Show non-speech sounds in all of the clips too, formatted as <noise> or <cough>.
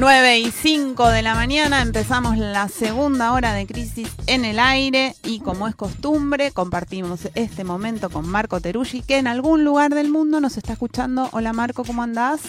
9 y 5 de la mañana empezamos la segunda hora de Crisis en el Aire y como es costumbre compartimos este momento con Marco Teruggi que en algún lugar del mundo nos está escuchando. Hola Marco, ¿cómo andás?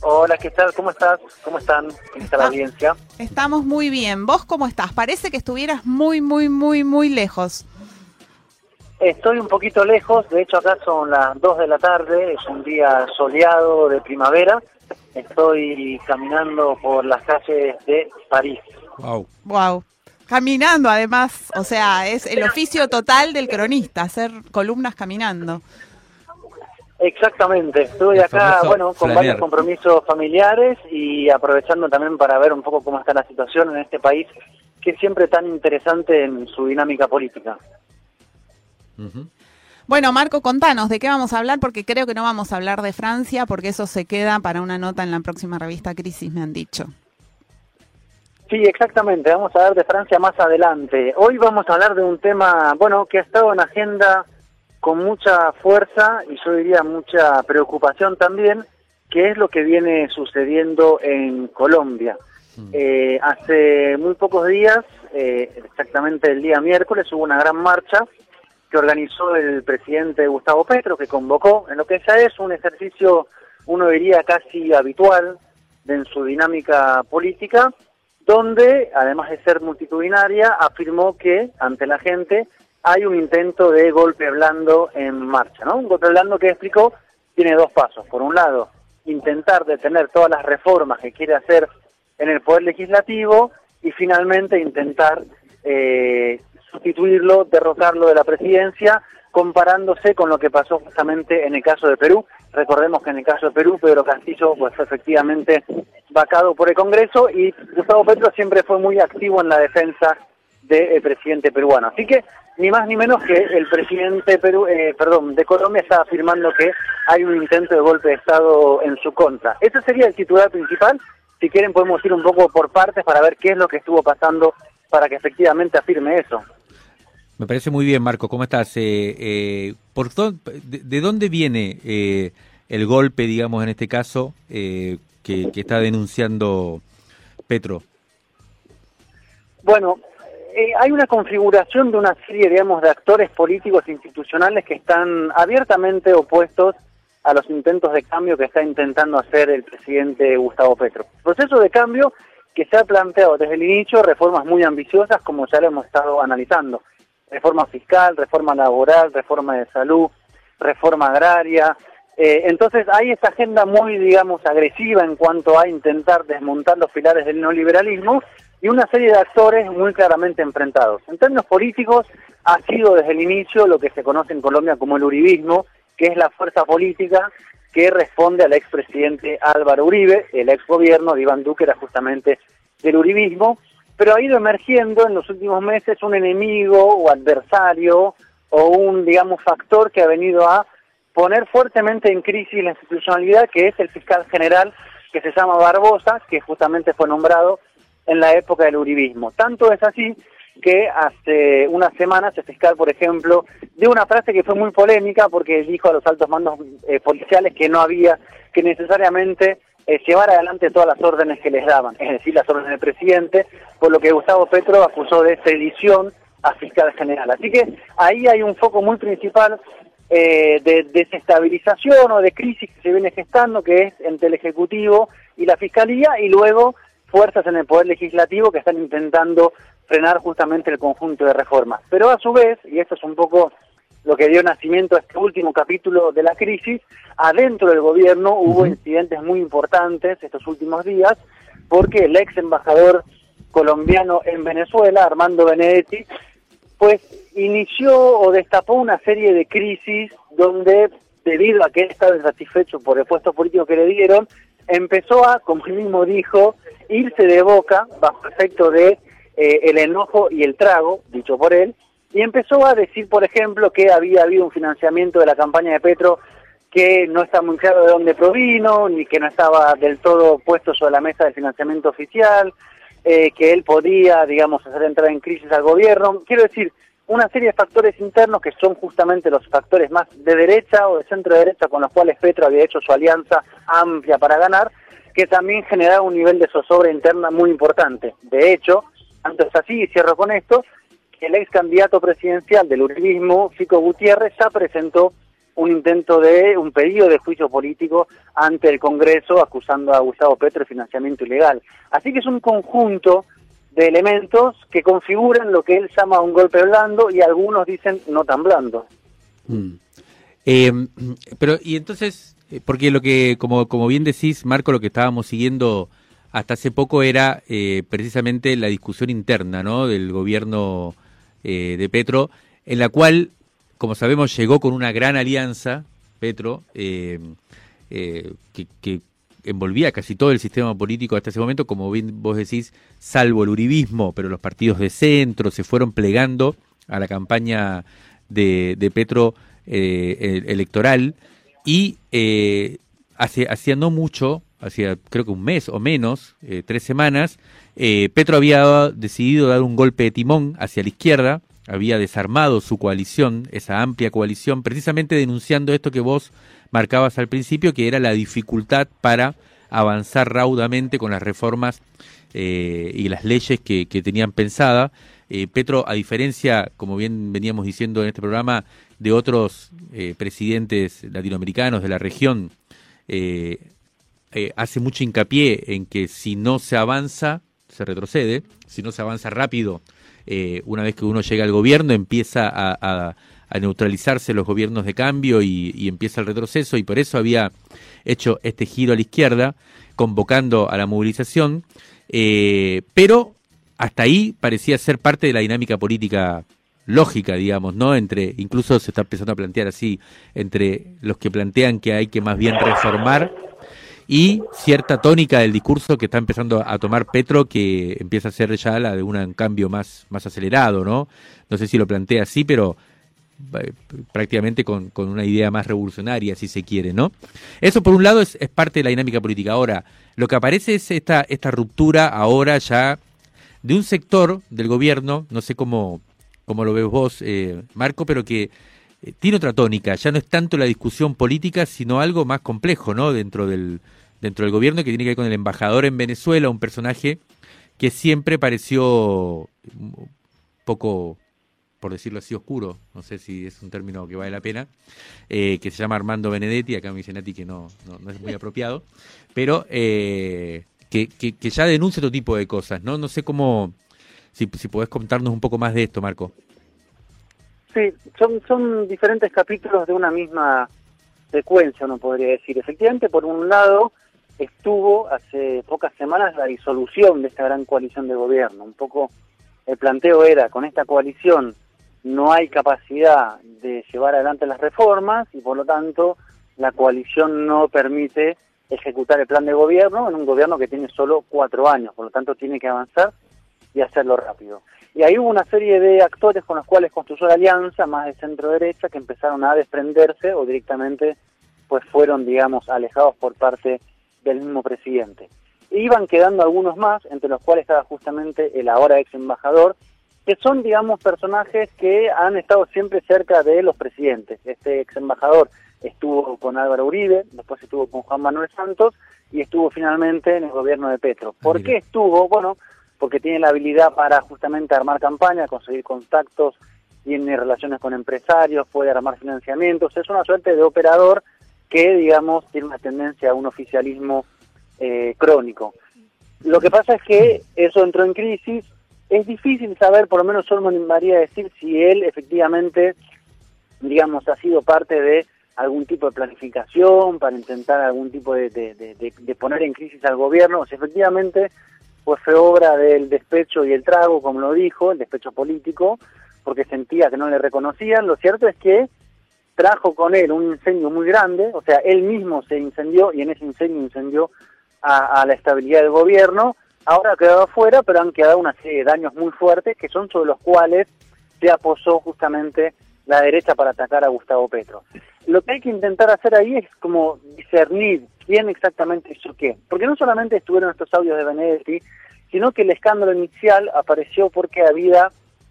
Hola, ¿qué tal? ¿Cómo estás? ¿Cómo están? ¿Cómo está la audiencia? Estamos muy bien. ¿Vos cómo estás? Parece que estuvieras muy, muy, muy, muy lejos. Estoy un poquito lejos, de hecho acá son las 2 de la tarde, es un día soleado de primavera. Estoy caminando por las calles de París. Wow. Wow. Caminando además, o sea, es el oficio total del cronista, hacer columnas caminando. Exactamente, estoy El acá, bueno, con flanear. varios compromisos familiares y aprovechando también para ver un poco cómo está la situación en este país, que es siempre tan interesante en su dinámica política. Ujú. Bueno, Marco, contanos de qué vamos a hablar, porque creo que no vamos a hablar de Francia, porque eso se queda para una nota en la próxima revista Crisis, me han dicho. Sí, exactamente. Vamos a hablar de Francia más adelante. Hoy vamos a hablar de un tema, bueno, que ha estado en agenda con mucha fuerza y yo diría mucha preocupación también, que es lo que viene sucediendo en Colombia. Eh, hace muy pocos días, eh, exactamente el día miércoles, hubo una gran marcha que organizó el presidente Gustavo Petro, que convocó en lo que ya es un ejercicio, uno diría casi habitual en su dinámica política, donde, además de ser multitudinaria, afirmó que ante la gente hay un intento de golpe blando en marcha, ¿no? Un golpe blando que explicó tiene dos pasos. Por un lado, intentar detener todas las reformas que quiere hacer en el Poder Legislativo y finalmente intentar eh, sustituirlo, derrotarlo de la presidencia, comparándose con lo que pasó justamente en el caso de Perú. Recordemos que en el caso de Perú, Pedro Castillo pues, fue efectivamente vacado por el Congreso y Gustavo Petro siempre fue muy activo en la defensa del presidente peruano. Así que ni más ni menos que el presidente Perú, eh, perdón, de Colombia está afirmando que hay un intento de golpe de Estado en su contra. Ese sería el titular principal. Si quieren podemos ir un poco por partes para ver qué es lo que estuvo pasando para que efectivamente afirme eso. Me parece muy bien, Marco. ¿Cómo estás? Eh, eh, ¿por dó- de, de dónde viene eh, el golpe, digamos, en este caso, eh, que, que está denunciando Petro? Bueno, eh, hay una configuración de una serie, digamos, de actores políticos e institucionales que están abiertamente opuestos a los intentos de cambio que está intentando hacer el presidente Gustavo Petro. Proceso de cambio que se ha planteado desde el inicio reformas muy ambiciosas, como ya lo hemos estado analizando. Reforma fiscal, reforma laboral, reforma de salud, reforma agraria. Eh, entonces hay esta agenda muy, digamos, agresiva en cuanto a intentar desmontar los pilares del neoliberalismo y una serie de actores muy claramente enfrentados. En términos políticos, ha sido desde el inicio lo que se conoce en Colombia como el uribismo, que es la fuerza política que responde al expresidente Álvaro Uribe, el exgobierno de Iván Duque era justamente del uribismo, pero ha ido emergiendo en los últimos meses un enemigo o adversario o un, digamos, factor que ha venido a poner fuertemente en crisis la institucionalidad, que es el fiscal general que se llama Barbosa, que justamente fue nombrado en la época del uribismo. Tanto es así que hace unas semanas el fiscal, por ejemplo, dio una frase que fue muy polémica porque dijo a los altos mandos eh, policiales que no había que necesariamente eh, llevar adelante todas las órdenes que les daban, es decir, las órdenes del presidente, por lo que Gustavo Petro acusó de sedición a fiscal general. Así que ahí hay un foco muy principal eh, de desestabilización o de crisis que se viene gestando, que es entre el Ejecutivo y la Fiscalía, y luego fuerzas en el Poder Legislativo que están intentando frenar justamente el conjunto de reformas. Pero a su vez, y esto es un poco lo que dio nacimiento a este último capítulo de la crisis, adentro del gobierno hubo incidentes muy importantes estos últimos días, porque el ex embajador colombiano en Venezuela, Armando Benedetti, pues inició o destapó una serie de crisis donde, debido a que él estaba insatisfecho por el puesto político que le dieron, empezó a, como él mismo dijo, irse de boca bajo efecto de eh, el enojo y el trago, dicho por él, y empezó a decir, por ejemplo, que había habido un financiamiento de la campaña de Petro que no está muy claro de dónde provino, ni que no estaba del todo puesto sobre la mesa del financiamiento oficial, eh, que él podía, digamos, hacer entrar en crisis al gobierno. Quiero decir, una serie de factores internos que son justamente los factores más de derecha o de centro derecha con los cuales Petro había hecho su alianza amplia para ganar, que también generaron un nivel de zozobra interna muy importante. De hecho, tanto es así, y cierro con esto, el ex candidato presidencial del uribismo, Fico Gutiérrez, ya presentó un intento de un pedido de juicio político ante el Congreso acusando a Gustavo Petro de financiamiento ilegal. Así que es un conjunto de elementos que configuran lo que él llama un golpe blando y algunos dicen no tan blando. Mm. Eh, pero y entonces, eh, porque lo que, como, como bien decís, Marco, lo que estábamos siguiendo hasta hace poco era eh, precisamente la discusión interna ¿no? del gobierno de Petro, en la cual como sabemos, llegó con una gran alianza, Petro, eh, eh, que, envolvía casi todo el sistema político hasta ese momento, como bien vos decís, salvo el uribismo, pero los partidos de centro se fueron plegando a la campaña de, Petro eh, electoral y hace, hacía no mucho, hacía creo que un mes o menos, tres semanas, Petro había decidido dar un golpe de timón hacia la izquierda, había desarmado su coalición, esa amplia coalición, precisamente denunciando esto que vos marcabas al principio, que era la dificultad para avanzar raudamente con las reformas eh, y las leyes que, tenían pensada. Eh, Petro, a diferencia, como bien veníamos diciendo en este programa, de otros eh, presidentes latinoamericanos de la región, hace mucho hincapié en que si no se avanza, se retrocede, si no se avanza rápido, eh, una vez que uno llega al gobierno empieza a, neutralizarse los gobiernos de cambio y, empieza el retroceso. Y por eso había hecho este giro a la izquierda convocando a la movilización, eh, pero hasta ahí parecía ser parte de la dinámica política lógica, digamos, ¿no? Entre, incluso se está empezando a plantear así, entre los que plantean que hay que más bien reformar y cierta tónica del discurso que está empezando a tomar Petro, que empieza a ser ya la de un cambio más, más acelerado, ¿no? No sé si lo plantea así, pero eh, prácticamente con, con, una idea más revolucionaria, si se quiere, ¿no? Eso por un lado es, es, parte de la dinámica política. Ahora, lo que aparece es esta, esta ruptura ahora ya de un sector del gobierno, no sé cómo, cómo lo ves vos, eh, Marco, pero que eh, tiene otra tónica, ya no es tanto la discusión política, sino algo más complejo, ¿no? Dentro del, dentro del gobierno que tiene que ver con el embajador en Venezuela, un personaje que siempre pareció un poco, por decirlo así, oscuro, no sé si es un término que vale la pena, eh, que se llama Armando Benedetti, acá me dice Nati que no, no, es muy <laughs> apropiado, pero eh, que, que, ya denuncia otro tipo de cosas, ¿no? No sé cómo, si, si podés contarnos un poco más de esto, Marco. Sí, son, son diferentes capítulos de una misma secuencia, uno podría decir. Efectivamente, por un lado, estuvo hace pocas semanas la disolución de esta gran coalición de gobierno. Un poco el planteo era, con esta coalición no hay capacidad de llevar adelante las reformas y por lo tanto la coalición no permite ejecutar el plan de gobierno en un gobierno que tiene solo cuatro años, por lo tanto tiene que avanzar y hacerlo rápido. Y ahí hubo una serie de actores con los cuales construyó la alianza, más de centro derecha, que empezaron a desprenderse o directamente pues fueron, digamos, alejados por parte del mismo presidente. Iban quedando algunos más, entre los cuales estaba justamente el ahora ex embajador, que son, digamos, personajes que han estado siempre cerca de los presidentes. Este ex embajador estuvo con Álvaro Uribe, después estuvo con Juan Manuel Santos y estuvo finalmente en el gobierno de Petro. ¿Por qué estuvo? Bueno, porque tiene la habilidad para justamente armar campaña, conseguir contactos, tiene relaciones con empresarios, puede armar financiamientos, es una suerte de operador que, digamos, tiene una tendencia a un oficialismo eh, crónico. Lo que pasa es que eso entró en crisis. Es difícil saber, por lo menos solo me animaría a decir, si él efectivamente, digamos, ha sido parte de algún tipo de planificación para intentar algún tipo de, poner en crisis al gobierno, o si efectivamente pues fue obra del despecho y el trago, como lo dijo, el despecho político, porque sentía que no le reconocían. Lo cierto es que trajo con él un incendio muy grande, o sea, él mismo se incendió y en ese incendio incendió a, la estabilidad del gobierno, ahora ha quedado afuera, pero han quedado una serie de daños muy fuertes que son sobre los cuales se aposó justamente la derecha para atacar a Gustavo Petro. Lo que hay que intentar hacer ahí es como discernir quién exactamente hizo qué, porque no solamente estuvieron estos audios de Benedetti, sino que el escándalo inicial apareció porque había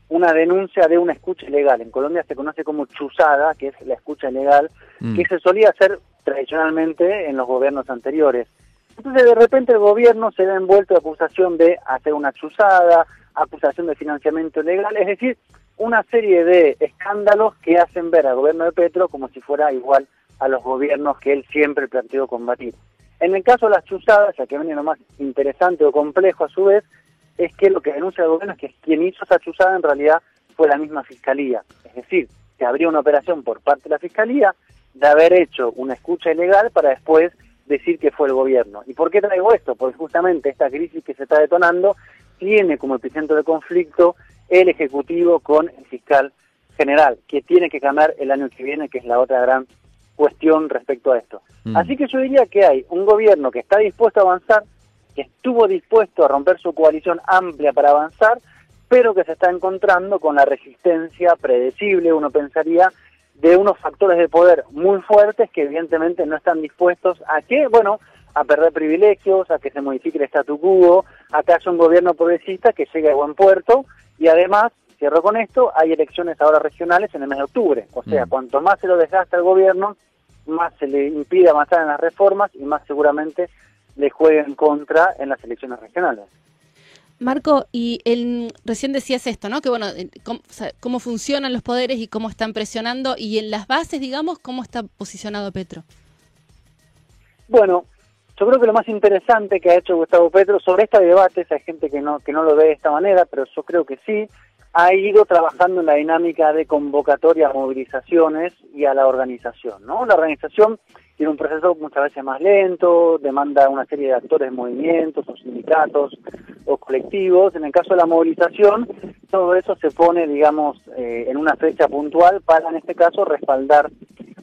una denuncia de una escucha ilegal. En Colombia se conoce como chuzada, que es la escucha ilegal, mm. que se solía hacer tradicionalmente en los gobiernos anteriores. Entonces de repente el gobierno se ve envuelto de acusación de hacer una chuzada, acusación de financiamiento ilegal, es decir, una serie de escándalos que hacen ver al gobierno de Petro como si fuera igual a los gobiernos que él siempre planteó combatir. En el caso de las chuzadas, ya que viene lo más interesante o complejo a su vez, es que lo que denuncia el gobierno es que quien hizo esa chuzada en realidad fue la misma fiscalía. Es decir, que habría una operación por parte de la fiscalía de haber hecho una escucha ilegal para después decir que fue el gobierno. ¿Y por qué traigo esto? Porque justamente esta crisis que se está detonando tiene como epicentro de conflicto el Ejecutivo con el fiscal general, que tiene que cambiar el año que viene, que es la otra gran cuestión respecto a esto. Mm. Así que yo diría que hay un gobierno que está dispuesto a avanzar, que estuvo dispuesto a romper su coalición amplia para avanzar, pero que se está encontrando con la resistencia predecible, uno pensaría, de unos factores de poder muy fuertes que evidentemente no están dispuestos a que, bueno, a perder privilegios, a que se modifique el statu quo, a que haya un gobierno progresista que llegue a buen puerto y además, cierro con esto, hay elecciones ahora regionales en el mes de octubre. O sea, mm. cuanto más se lo desgasta el gobierno, más se le impide avanzar en las reformas y más seguramente le juegue en contra en las elecciones regionales. Marco, y el, recién decías esto, ¿no? Que bueno, cómo, cómo, funcionan los poderes y cómo están presionando, y en las bases, digamos, cómo está posicionado Petro. Bueno, yo creo que lo más interesante que ha hecho Gustavo Petro sobre este debate, hay gente que no, que no lo ve de esta manera, pero yo creo que sí, ha ido trabajando en la dinámica de convocatoria a movilizaciones y a la organización, ¿no? La organización tiene un proceso muchas veces más lento, demanda una serie de actores, movimientos o sindicatos o colectivos. En el caso de la movilización, todo eso se pone, digamos, eh, en una fecha puntual para, en este caso, respaldar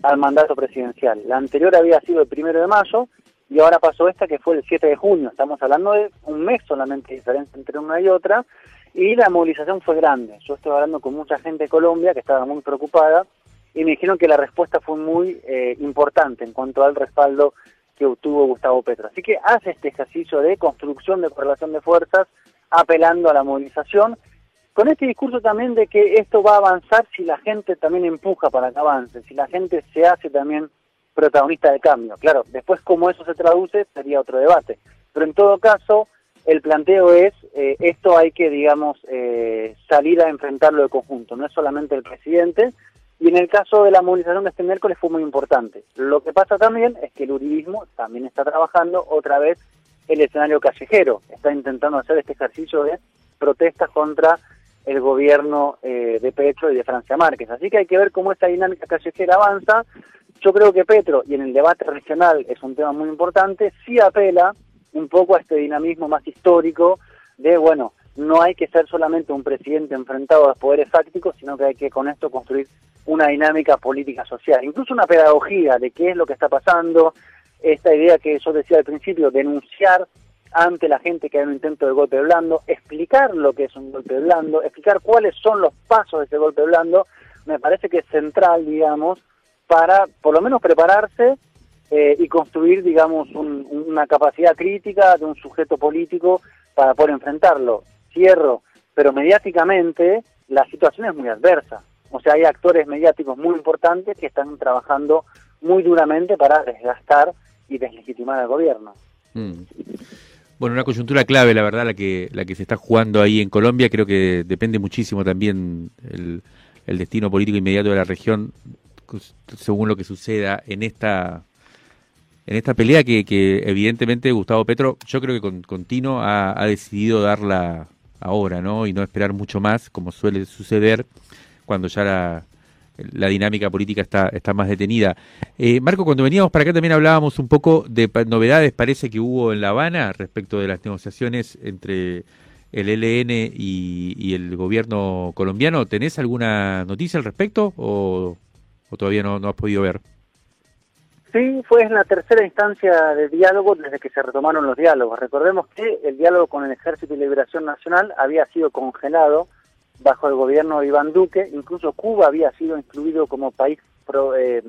al mandato presidencial. La anterior había sido el primero de mayo y ahora pasó esta que fue el 7 de junio. Estamos hablando de un mes solamente de diferencia entre una y otra y la movilización fue grande. Yo estoy hablando con mucha gente de Colombia que estaba muy preocupada y me dijeron que la respuesta fue muy eh, importante en cuanto al respaldo que obtuvo Gustavo Petro. Así que hace este ejercicio de construcción de correlación de fuerzas apelando a la movilización con este discurso también de que esto va a avanzar si la gente también empuja para que avance, si la gente se hace también protagonista del cambio. Claro, después cómo eso se traduce sería otro debate. Pero en todo caso, el planteo es, eh, esto hay que, digamos, eh, salir a enfrentarlo de conjunto, no es solamente el presidente, y en el caso de la movilización de este miércoles fue muy importante. Lo que pasa también es que el uribismo también está trabajando otra vez el escenario callejero, está intentando hacer este ejercicio de protestas contra el gobierno eh, de Petro y de Francia Márquez. Así que hay que ver cómo esta dinámica callejera avanza, yo creo que Petro, y en el debate regional es un tema muy importante, sí apela un poco a este dinamismo más histórico de, bueno, no hay que ser solamente un presidente enfrentado a poderes fácticos, sino que hay que con esto construir una dinámica política social, incluso una pedagogía de qué es lo que está pasando, esta idea que yo decía al principio, denunciar ante la gente que hay un intento de golpe blando, explicar lo que es un golpe blando, explicar cuáles son los pasos de ese golpe blando, me parece que es central, digamos, para por lo menos prepararse eh, y construir, digamos, una capacidad crítica de un sujeto político para poder enfrentarlo. Cierro, pero mediáticamente la situación es muy adversa. O sea, hay actores mediáticos muy importantes que están trabajando muy duramente para desgastar y deslegitimar al gobierno. Mm. Bueno, una coyuntura clave, la verdad, la que la que se está jugando ahí en Colombia. Creo que depende muchísimo también el, el destino político inmediato de la región según lo que suceda en esta en esta pelea que, que evidentemente Gustavo Petro, yo creo que con, continuo ha, decidido darla ahora, ¿no? Y no esperar mucho más, como suele suceder cuando ya la, la dinámica política está, está más detenida. Eh, Marco, cuando veníamos para acá también hablábamos un poco de novedades, parece que hubo en La Habana respecto de las negociaciones entre el LN y, y el gobierno colombiano. ¿Tenés alguna noticia al respecto o, todavía no has podido ver? Sí, fue en la tercera instancia de diálogo desde que se retomaron los diálogos. Recordemos que el diálogo con el Ejército de Liberación Nacional había sido congelado bajo el gobierno de Iván Duque, incluso Cuba había sido incluido como país eh,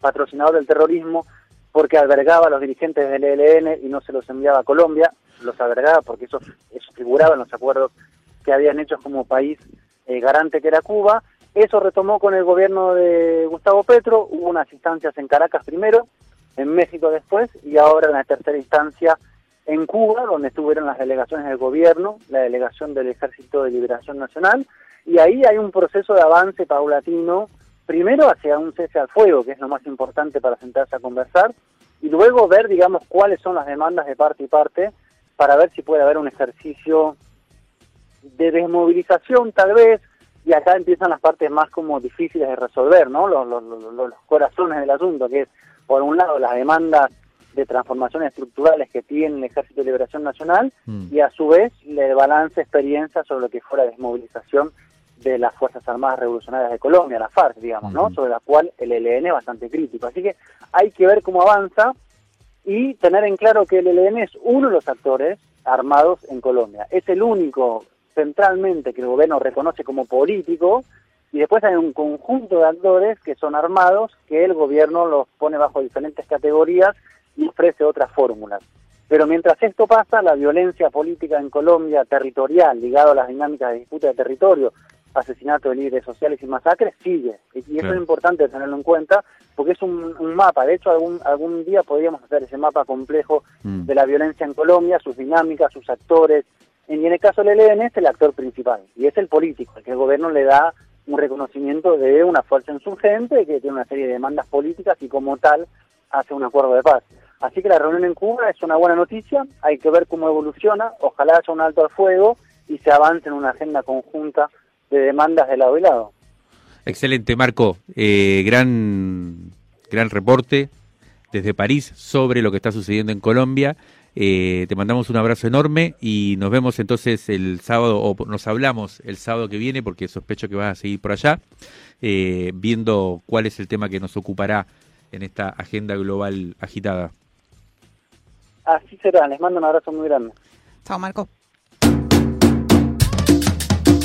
patrocinador del terrorismo porque albergaba a los dirigentes del ELN y no se los enviaba a Colombia, los albergaba porque eso, eso figuraba en los acuerdos que habían hecho como país eh, garante que era Cuba, eso retomó con el gobierno de Gustavo Petro, hubo unas instancias en Caracas primero, en México después y ahora en la tercera instancia en Cuba, donde estuvieron las delegaciones del gobierno, la delegación del Ejército de Liberación Nacional, y ahí hay un proceso de avance paulatino, primero hacia un cese al fuego, que es lo más importante para sentarse a conversar, y luego ver, digamos, cuáles son las demandas de parte y parte, para ver si puede haber un ejercicio de desmovilización tal vez, y acá empiezan las partes más como difíciles de resolver, ¿no? Los, los, los, corazones del asunto, que es, por un lado, las demandas de transformaciones estructurales que tiene el Ejército de Liberación Nacional mm. y a su vez le balance experiencia sobre lo que fue la desmovilización de las Fuerzas Armadas Revolucionarias de Colombia, la FARC, digamos, ¿no? Sobre la cual el ELN es bastante crítico. Así que hay que ver cómo avanza y tener en claro que el ELN es uno de los actores armados en Colombia. Es el único centralmente que el gobierno reconoce como político y después hay un conjunto de actores que son armados que el gobierno los pone bajo diferentes categorías y ofrece otras fórmulas. Pero mientras esto pasa, la violencia política en Colombia territorial, ligado a las dinámicas de disputa de territorio, asesinato de líderes sociales y masacres, sigue. Y, eso es importante tenerlo en cuenta, porque es un, mapa. De hecho, algún, algún día podríamos hacer ese mapa complejo mm. de la violencia en Colombia, sus dinámicas, sus actores, y en el caso del ELN es el actor principal, y es el político, el que el gobierno le da un reconocimiento de una fuerza insurgente que tiene una serie de demandas políticas y como tal hace un acuerdo de paz. Así que la reunión en Cuba es una buena noticia, hay que ver cómo evoluciona, ojalá haya un alto al fuego y se avance en una agenda conjunta de demandas de lado y lado. Excelente, Marco. Eh, gran, gran reporte desde París sobre lo que está sucediendo en Colombia. Eh, te mandamos un abrazo enorme y nos vemos entonces el sábado, o nos hablamos el sábado que viene, porque sospecho que vas a seguir por allá, eh, viendo cuál es el tema que nos ocupará en esta agenda global agitada. Así será, les mando un abrazo muy grande. Chao, Marco.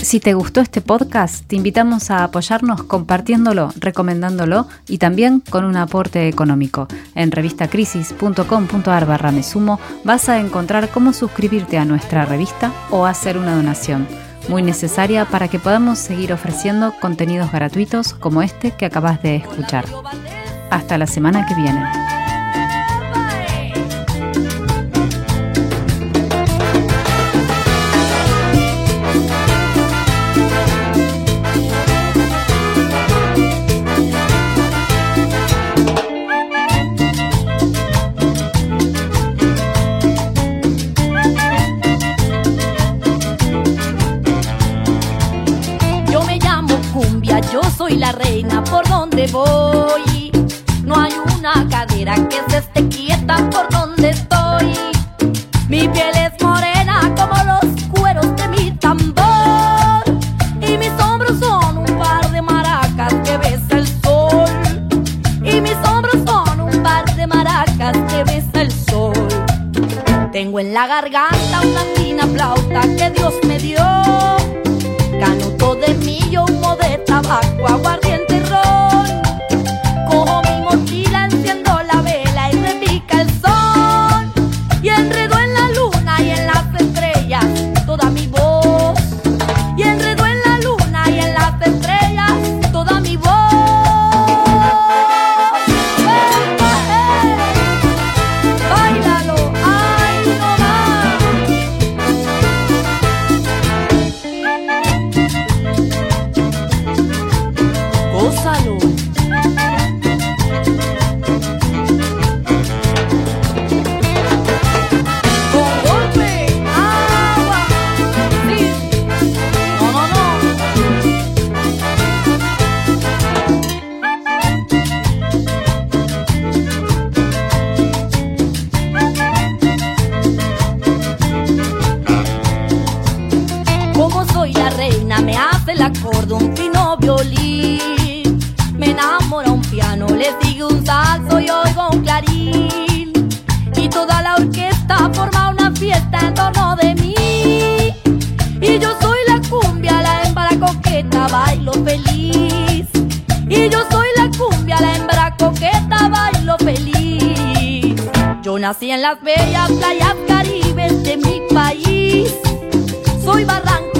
Si te gustó este podcast, te invitamos a apoyarnos compartiéndolo, recomendándolo y también con un aporte económico. En revistacrisis.com.ar barra mesumo vas a encontrar cómo suscribirte a nuestra revista o hacer una donación, muy necesaria para que podamos seguir ofreciendo contenidos gratuitos como este que acabas de escuchar. Hasta la semana que viene. Esté quieta por donde estoy. Mi piel es morena como los cueros de mi tambor. Y mis hombros son un par de maracas que besa el sol. Y mis hombros son un par de maracas que besa el sol. Tengo en la garganta una fina flauta que Dios me dio. Canuto de millo, humo de tabaco, nací en las bellas playas caribes de mi país. Soy barranco